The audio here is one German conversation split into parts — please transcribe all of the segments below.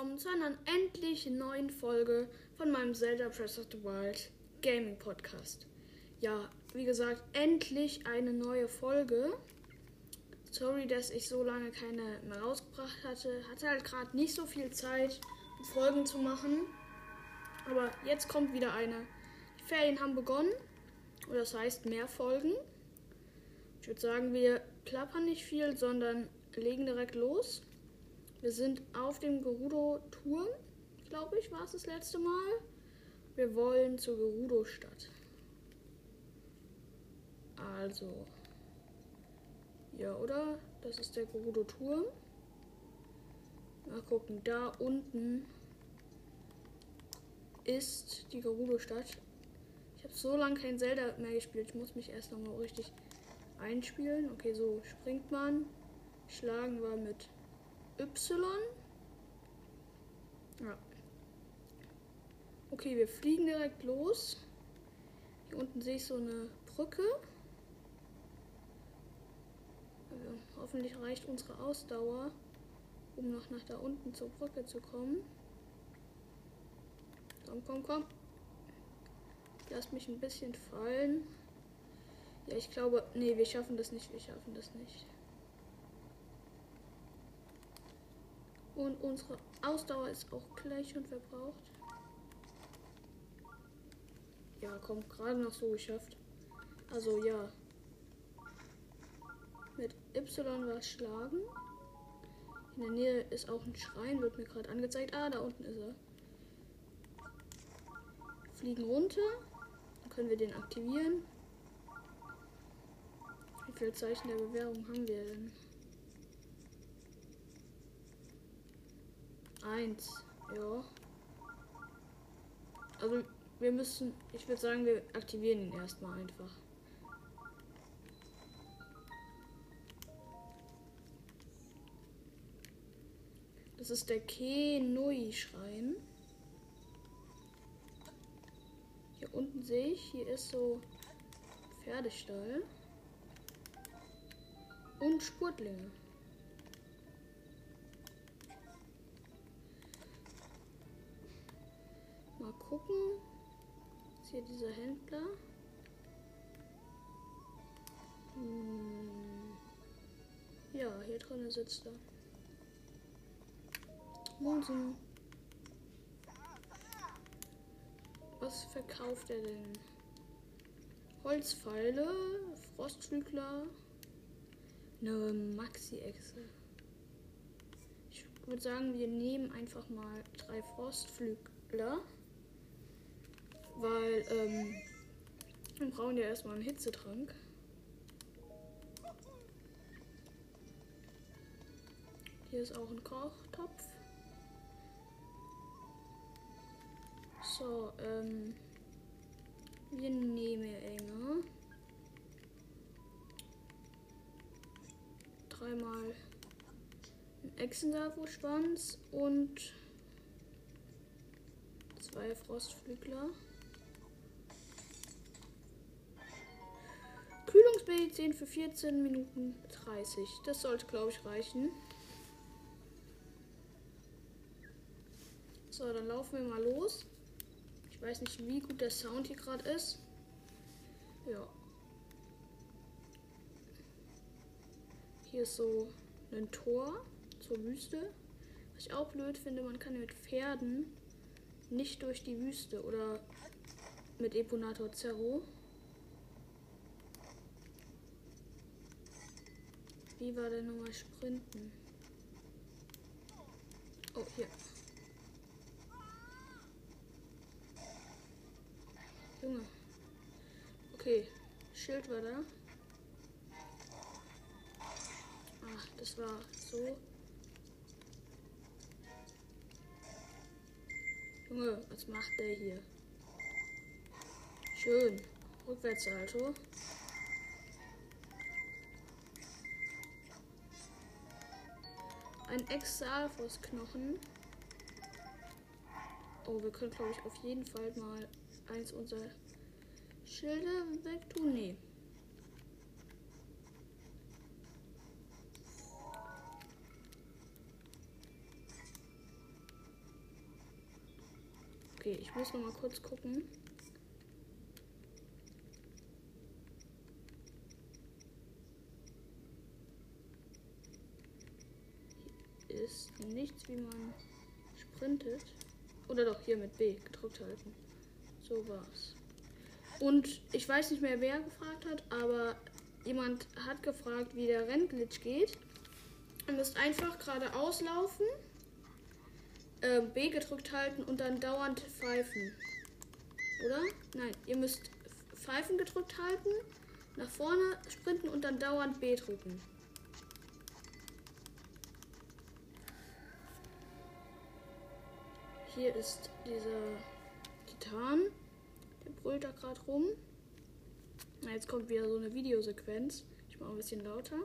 willkommen zu einer endlich neuen Folge von meinem Zelda Breath of the Wild Gaming Podcast. Ja, wie gesagt, endlich eine neue Folge. Sorry, dass ich so lange keine mehr rausgebracht hatte. Hatte halt gerade nicht so viel Zeit, Folgen zu machen. Aber jetzt kommt wieder eine. Die Ferien haben begonnen. Oder das heißt mehr Folgen. Ich würde sagen, wir plappern nicht viel, sondern legen direkt los. Wir sind auf dem Gerudo-Turm, glaube ich, war es das letzte Mal. Wir wollen zur Gerudo-Stadt. Also. Ja, oder? Das ist der Gerudo-Turm. Mal gucken, da unten ist die Gerudo-Stadt. Ich habe so lange kein Zelda mehr gespielt. Ich muss mich erst nochmal richtig einspielen. Okay, so springt man. Schlagen wir mit Y. Ja. Okay, wir fliegen direkt los. Hier unten sehe ich so eine Brücke. Also, hoffentlich reicht unsere Ausdauer, um noch nach da unten zur Brücke zu kommen. Komm, komm, komm. Lass mich ein bisschen fallen. Ja, ich glaube, nee, wir schaffen das nicht, wir schaffen das nicht. Und unsere Ausdauer ist auch gleich schon verbraucht. Ja, kommt gerade noch so geschafft. Also ja. Mit Y was schlagen. In der Nähe ist auch ein Schrein, wird mir gerade angezeigt. Ah, da unten ist er. Fliegen runter. Dann können wir den aktivieren. Wie viele Zeichen der Bewährung haben wir denn? Eins, ja. Also wir müssen, ich würde sagen, wir aktivieren ihn erstmal einfach. Das ist der Kenui-Schrein. Hier unten sehe ich, hier ist so Pferdestall. Und Spurtlinge. Gucken. Ist hier dieser Händler? Hm. Ja, hier drin sitzt er. Monsen. Was verkauft er denn? Holzpfeile, Frostflügler, eine Maxi-Echse. Ich würde sagen, wir nehmen einfach mal drei Frostflügler. Weil, ähm, wir brauchen ja erstmal einen Hitzetrank. Hier ist auch ein Kochtopf. So, ähm, wir nehmen Enge. Dreimal einen Echsensafu-Schwanz und zwei Frostflügler. Kühlungsmedizin für 14 Minuten 30. Das sollte, glaube ich, reichen. So, dann laufen wir mal los. Ich weiß nicht, wie gut der Sound hier gerade ist. Ja. Hier ist so ein Tor zur Wüste. Was ich auch blöd finde, man kann mit Pferden nicht durch die Wüste oder mit Eponator Zerro. Wie war der nochmal Sprinten? Oh, hier. Junge. Okay, Schild war da. Ach, das war so. Junge, was macht der hier? Schön. Rückwärtssalto. Ein Exalfos-Knochen. Oh, wir können, glaube ich, auf jeden Fall mal eins unserer Schilder wegtun. Nee. Okay, ich muss noch mal kurz gucken. Hier ist nichts, wie man sprintet. Oder doch hier mit B gedrückt halten. So war's. Und ich weiß nicht mehr, wer gefragt hat, aber jemand hat gefragt, wie der Rennglitch geht. Ihr müsst einfach geradeaus laufen, äh, B gedrückt halten und dann dauernd pfeifen. Oder? Nein, ihr müsst pfeifen gedrückt halten, nach vorne sprinten und dann dauernd B drücken. Hier ist dieser Titan. Der brüllt da gerade rum. Na, jetzt kommt wieder so eine Videosequenz. Ich mache ein bisschen lauter.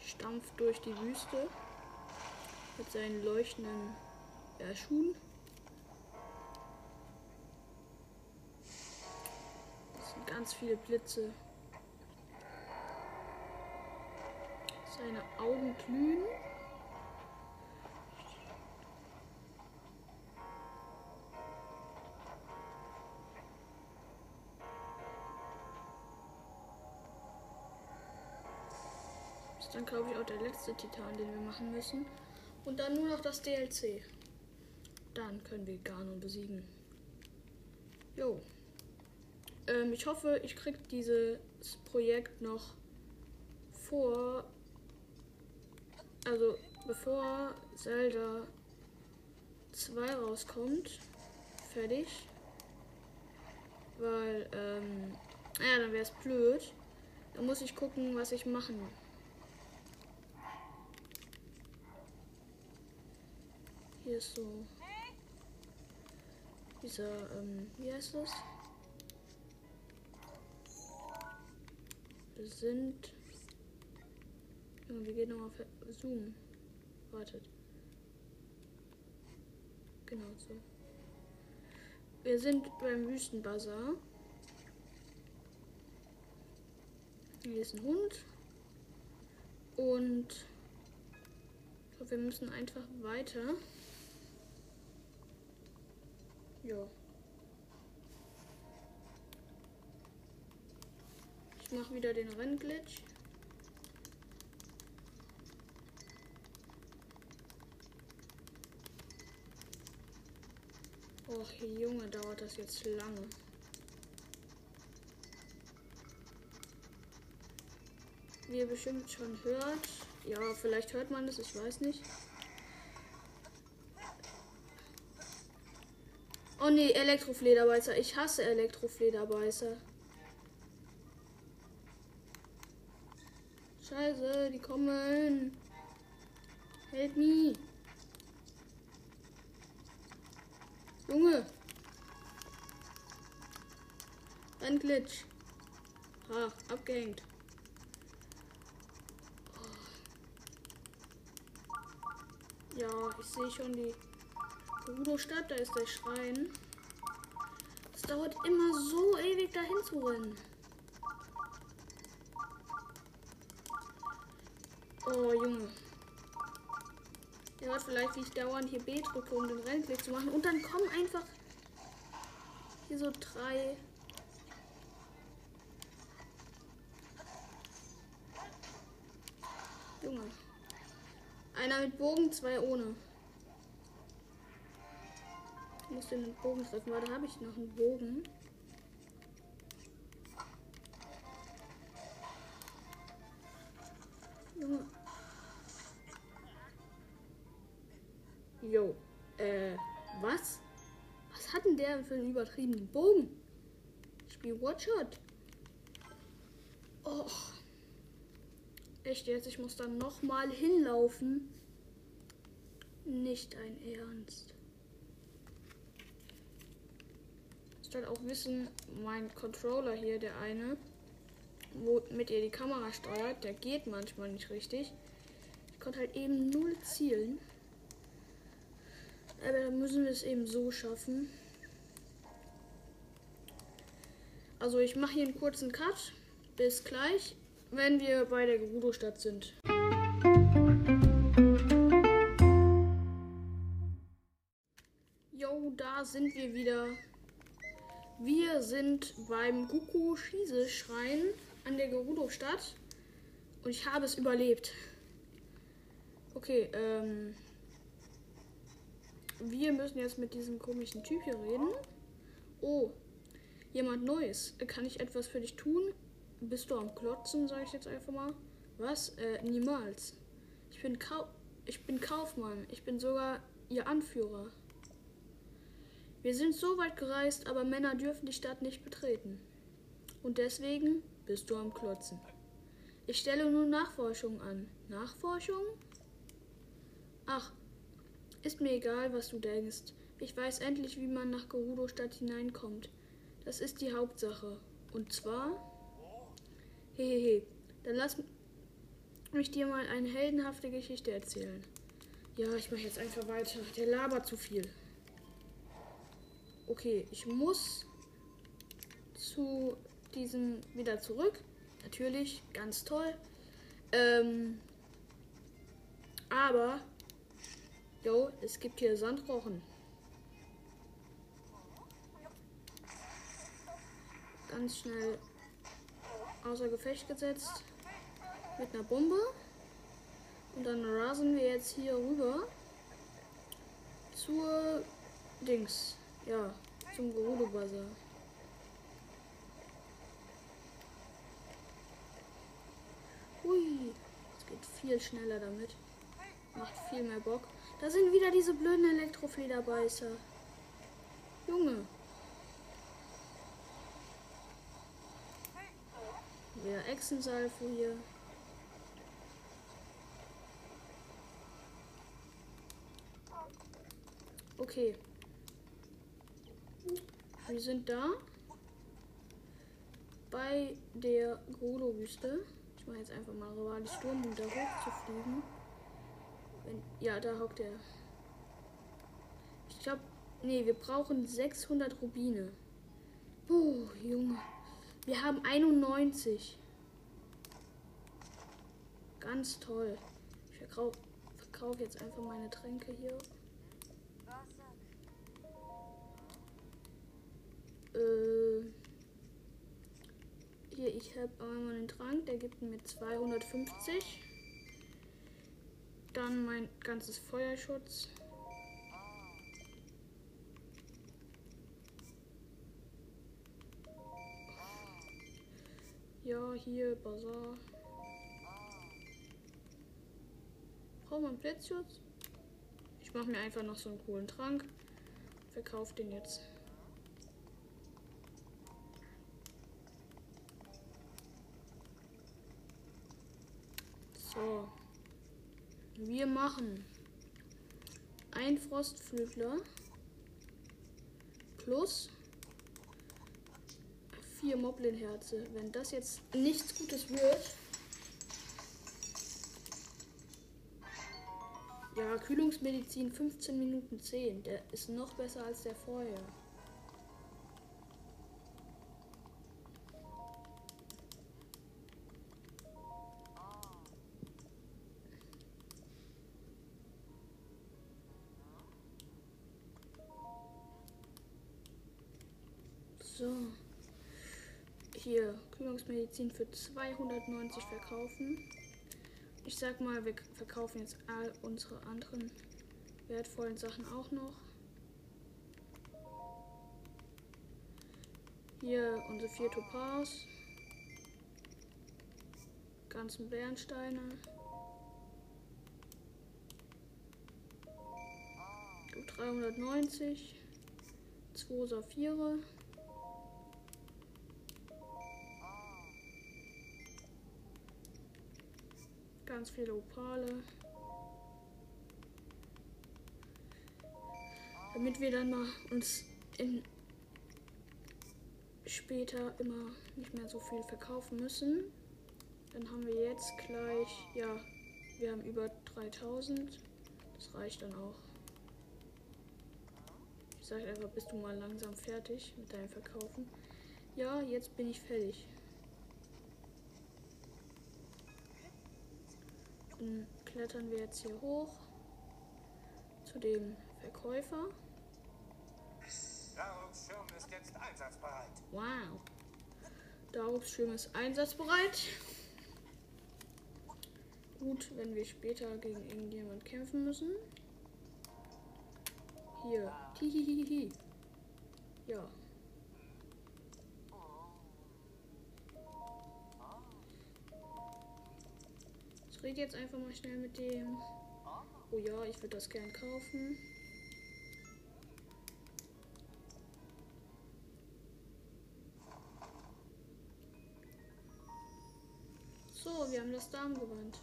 Stampft durch die Wüste mit seinen leuchtenden ja, Schuhen. Das sind ganz viele Blitze. Seine Augen glühen. ist dann, glaube ich, auch der letzte Titan, den wir machen müssen. Und dann nur noch das DLC. Dann können wir Ganon besiegen. Jo. Ähm, ich hoffe, ich krieg dieses Projekt noch vor. Also bevor Zelda 2 rauskommt. Fertig. Weil, ähm, ja, dann wäre es blöd. Dann muss ich gucken, was ich machen Hier ist so dieser, ähm, wie heißt das? Wir sind. Ja, wir gehen nochmal Zoom. Wartet. Genau so. Wir sind beim Wüstenbazar. Hier ist ein Hund. Und ich glaube, wir müssen einfach weiter. Ja. Ich mache wieder den Rennglitch. Och, Junge, dauert das jetzt lange. Wie ihr bestimmt schon hört. Ja, vielleicht hört man es, ich weiß nicht. Oh nee, Elektroflederbeißer. Ich hasse Elektroflederbeißer. Scheiße, die kommen. Help me. Junge. Ein Glitch. Ah, abgehängt. Ja, ich sehe schon die Gerudo-Stadt, da ist der Schrein. Es dauert immer so ewig dahin zu rennen. Oh, Junge. Ihr hört vielleicht, ich dauernd hier B drücke, um den Rennklick zu machen. Und dann kommen einfach hier so drei. Junge. Einer mit Bogen, zwei ohne. Ich muss den Bogen treffen, weil da habe ich noch einen Bogen. Der für einen übertriebenen Bogen? Ich spiele Watchshot. Oh. Echt jetzt? Ich muss dann nochmal hinlaufen. Nicht ein Ernst. halt auch wissen, mein Controller hier, der eine, womit ihr die Kamera steuert, der geht manchmal nicht richtig. Ich konnte halt eben null zielen. Aber dann müssen wir es eben so schaffen. Also ich mache hier einen kurzen Cut. Bis gleich, wenn wir bei der Gerudo-Stadt sind. Yo, da sind wir wieder. Wir sind beim Guku-Schise-Schrein an der Gerudo-Stadt. Und ich habe es überlebt. Okay, ähm. Wir müssen jetzt mit diesem komischen Typ hier reden. Oh, jemand Neues. Kann ich etwas für dich tun? Bist du am Klotzen, sage ich jetzt einfach mal. Was? Äh, niemals. Ich bin, Kau ich bin Kaufmann. Ich bin sogar ihr Anführer. Wir sind so weit gereist, aber Männer dürfen die Stadt nicht betreten. Und deswegen bist du am Klotzen. Ich stelle nur Nachforschung an. Nachforschung? Ach, ist mir egal, was du denkst. Ich weiß endlich, wie man nach Gerudo-Stadt hineinkommt. Das ist die Hauptsache. Und zwar. Hehehe. Dann lass mich dir mal eine heldenhafte Geschichte erzählen. Ja, ich mache jetzt einfach weiter. Der labert zu viel. Okay, ich muss zu diesem wieder zurück. Natürlich, ganz toll. Ähm, aber, jo, es gibt hier Sandrochen. Ganz schnell außer Gefecht gesetzt mit einer Bombe. Und dann rasen wir jetzt hier rüber zur Dings. Ja, zum Gerudo Bazar. Hui, es geht viel schneller damit. Macht viel mehr Bock. Da sind wieder diese blöden Elektroflederbeißer. Junge. Wieder Echsensalfo hier. Okay. Wir sind da. Bei der Grolo-Wüste. Ich mache jetzt einfach mal die Sturm, um da hoch zu fliegen. Wenn, ja, da hockt er. Ich glaube, nee, wir brauchen 600 Rubine. Puh, Junge. Wir haben 91. Ganz toll. Ich verkaufe verkauf jetzt einfach meine Tränke hier. Äh, hier, ich habe einmal einen Trank, der gibt mir 250. Dann mein ganzes Feuerschutz. Ja, hier, Bazar. Braucht man Blitzschutz? Ich mache mir einfach noch so einen coolen Trank. Verkaufe den jetzt. So. Wir machen ein Frostflügler plus vier Moblin-Herze. Wenn das jetzt nichts Gutes wird. Ja, Kühlungsmedizin 15 Minuten 10. Der ist noch besser als der vorher. Hier, Kühlungsmedizin für 290 verkaufen. Ich sag mal, wir verkaufen jetzt all unsere anderen wertvollen Sachen auch noch. Hier unsere vier Topaz. Ganzen Bernsteine. 390. 2 Saphire. Ganz viele Opale. Damit wir dann mal uns in später immer nicht mehr so viel verkaufen müssen. Dann haben wir jetzt gleich, ja, wir haben über 3000. Das reicht dann auch. Ich sage einfach, bist du mal langsam fertig mit deinem Verkaufen. Ja, jetzt bin ich fertig. Dann klettern wir jetzt hier hoch zu dem Verkäufer. ist einsatzbereit. Wow. Daubschirm ist einsatzbereit. Gut, wenn wir später gegen irgendjemand kämpfen müssen. Hier. Hihihihi. Ja. Rede jetzt einfach mal schnell mit dem. Oh ja, ich würde das gern kaufen. So, wir haben das Darmgewand.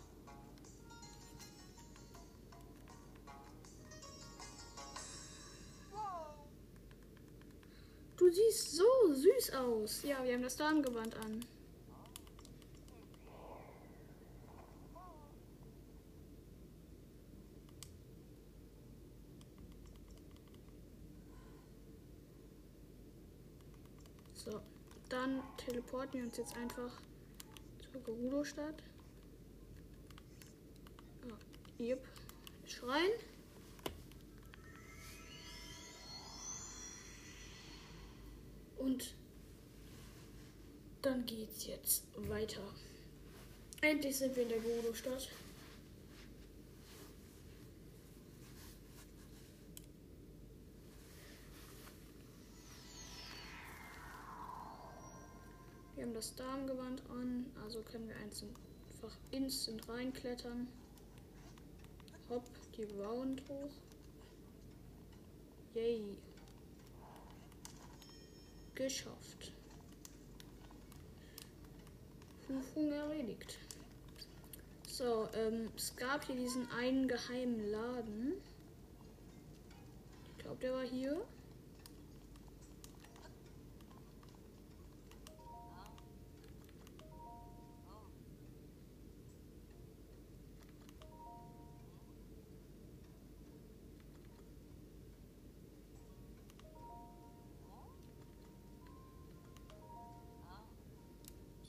Du siehst so süß aus. Ja, wir haben das Darmgewand an. So, dann teleporten wir uns jetzt einfach zur Gerudo-Stadt. Ah, yep. Schrein. Und dann geht's jetzt weiter. Endlich sind wir in der Gerudo-Stadt. Wir haben das Darmgewand an, also können wir einfach instant reinklettern. Hopp, die Round hoch. Yay. Geschafft. Prüfung erledigt. So, ähm, es gab hier diesen einen geheimen Laden. Ich glaube, der war hier.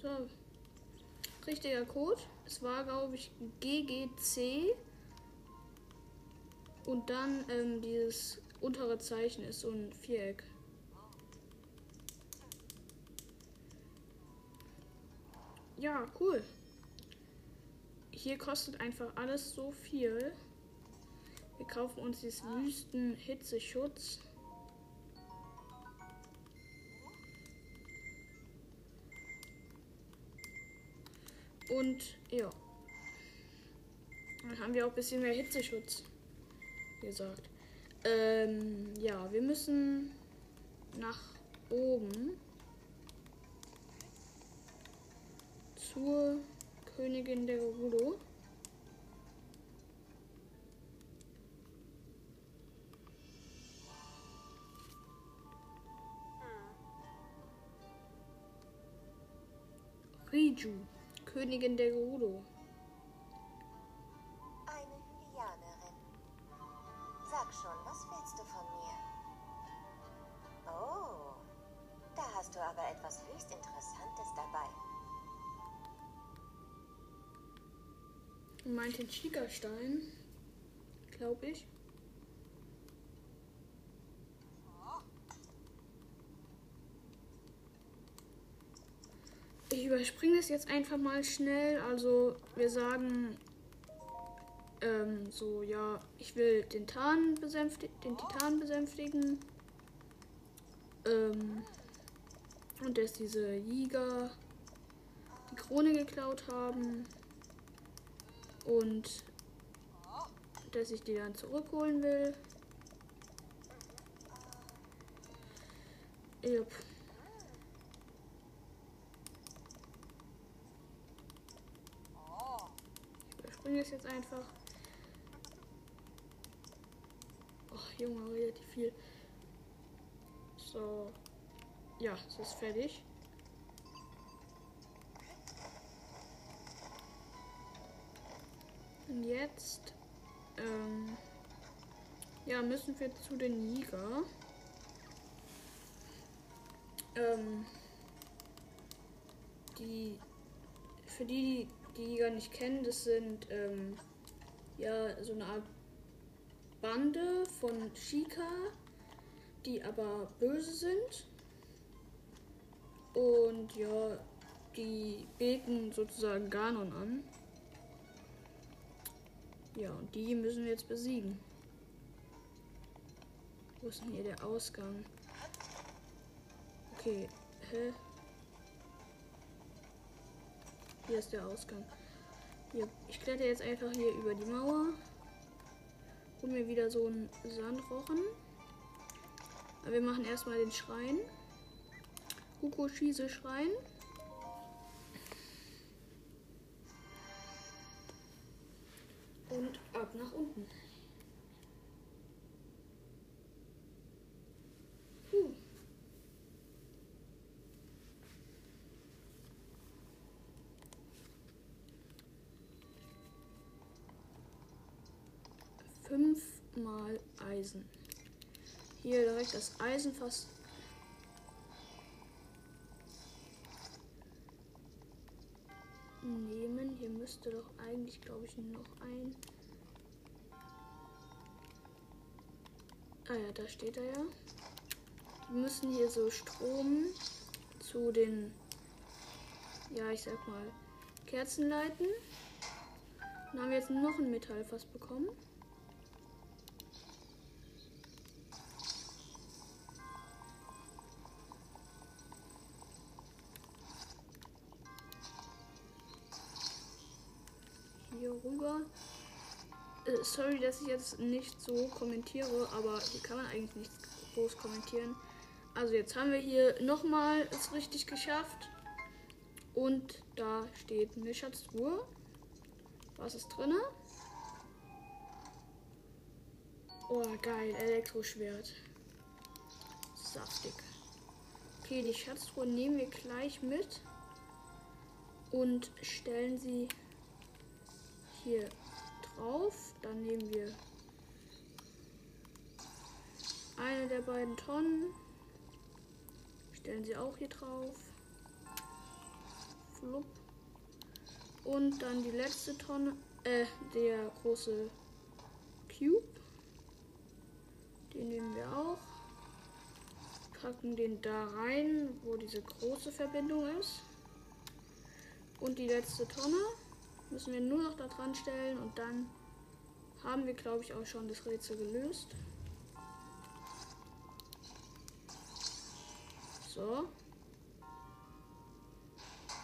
So. Richtiger Code. Es war, glaube ich, GGC. Und dann ähm, dieses untere Zeichen ist so ein Viereck. Ja, cool. Hier kostet einfach alles so viel. Wir kaufen uns dieses Wüsten-Hitzeschutz. Und ja. Dann haben wir auch ein bisschen mehr Hitzeschutz. Gesagt. Ähm, ja, wir müssen nach oben zur Königin der Gerudo. Riju, Königin der Gerudo. Eine Hylianerin. Sag schon, was willst du von mir? Oh, da hast du aber etwas höchst Interessantes dabei. Meint den Schiegerstein, glaube ich. Ich überspringe das jetzt einfach mal schnell. Also wir sagen ähm, so, ja, ich will den, Tarn besänfti den Titan besänftigen. Ähm, und dass diese Jäger die Krone geklaut haben. Und dass ich die dann zurückholen will. Yep. Überspringe es jetzt einfach. Oh, Junge, relativ viel. So. Ja, es ist fertig. Und jetzt ähm, ja, müssen wir zu den Jäger. Ähm, die für die, die Jäger nicht kennen, das sind ähm, ja so eine Art Bande von Shika, die aber böse sind. Und ja, die beten sozusagen Ganon an. Ja, und die müssen wir jetzt besiegen. Wo ist denn hier der Ausgang? Okay, hä? Hier ist der Ausgang. Hier, ich kletter jetzt einfach hier über die Mauer. Hol mir wieder so einen Sandrochen. Aber wir machen erstmal den Schrein. Huko Schieße Schrein. Fünfmal Eisen. Hier direkt das Eisenfass. Nehmen. Hier müsste doch eigentlich, glaube ich, noch ein. Ah ja, da steht er ja. Wir müssen hier so Strom zu den, ja, ich sag mal, Kerzen leiten. Dann haben wir jetzt noch ein Metallfass bekommen. Sorry, dass ich jetzt nicht so kommentiere, aber hier kann man eigentlich nichts groß kommentieren. Also jetzt haben wir hier nochmal es richtig geschafft. Und da steht eine Schatztruhe. Was ist drinne? Oh, geil. Elektroschwert. Saftig. Okay, die Schatztruhe nehmen wir gleich mit. Und stellen sie hier drauf. Dann nehmen wir eine der beiden Tonnen. Stellen sie auch hier drauf. Flupp. Und dann die letzte Tonne, äh, der große Cube. Den nehmen wir auch. Packen den da rein, wo diese große Verbindung ist. Und die letzte Tonne müssen wir nur noch da dran stellen und dann haben wir, glaube ich, auch schon das Rätsel gelöst. So.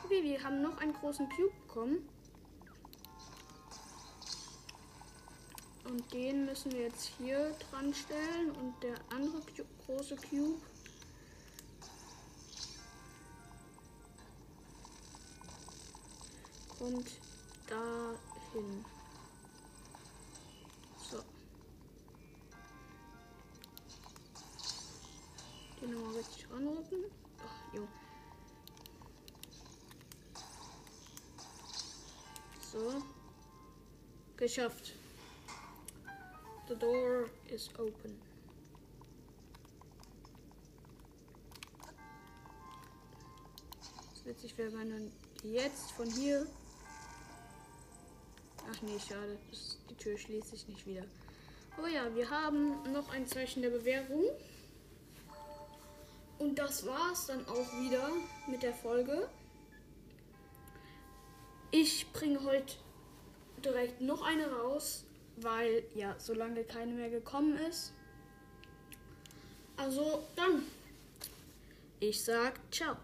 Okay, wir haben noch einen großen Cube bekommen. Und den müssen wir jetzt hier dran stellen. Und der andere Cu große Cube. Kommt dahin. So. Den nochmal richtig ranrücken. Ach, jo. So. Geschafft. The door is open. Es witzig wäre, wenn dann jetzt von hier. Ach nee, schade. Das, die Tür schließt sich nicht wieder. Aber ja, wir haben noch ein Zeichen der Bewährung. Und das war's dann auch wieder mit der Folge. Ich bringe heute direkt noch eine raus, weil ja, solange keine mehr gekommen ist. Also dann, ich sag ciao.